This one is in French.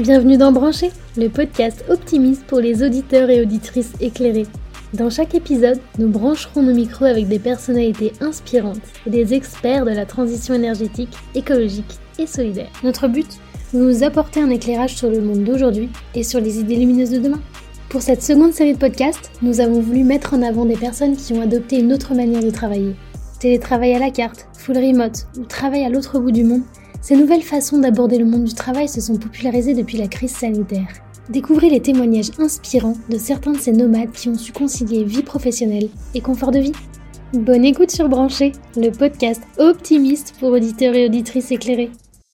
Bienvenue dans Brancher, le podcast optimiste pour les auditeurs et auditrices éclairés. Dans chaque épisode, nous brancherons nos micros avec des personnalités inspirantes et des experts de la transition énergétique, écologique et solidaire. Notre but Nous apporter un éclairage sur le monde d'aujourd'hui et sur les idées lumineuses de demain. Pour cette seconde série de podcasts, nous avons voulu mettre en avant des personnes qui ont adopté une autre manière de travailler. Télétravail à la carte, full remote ou travail à l'autre bout du monde ces nouvelles façons d'aborder le monde du travail se sont popularisées depuis la crise sanitaire. Découvrez les témoignages inspirants de certains de ces nomades qui ont su concilier vie professionnelle et confort de vie. Bonne écoute sur Branché, le podcast optimiste pour auditeurs et auditrices éclairés.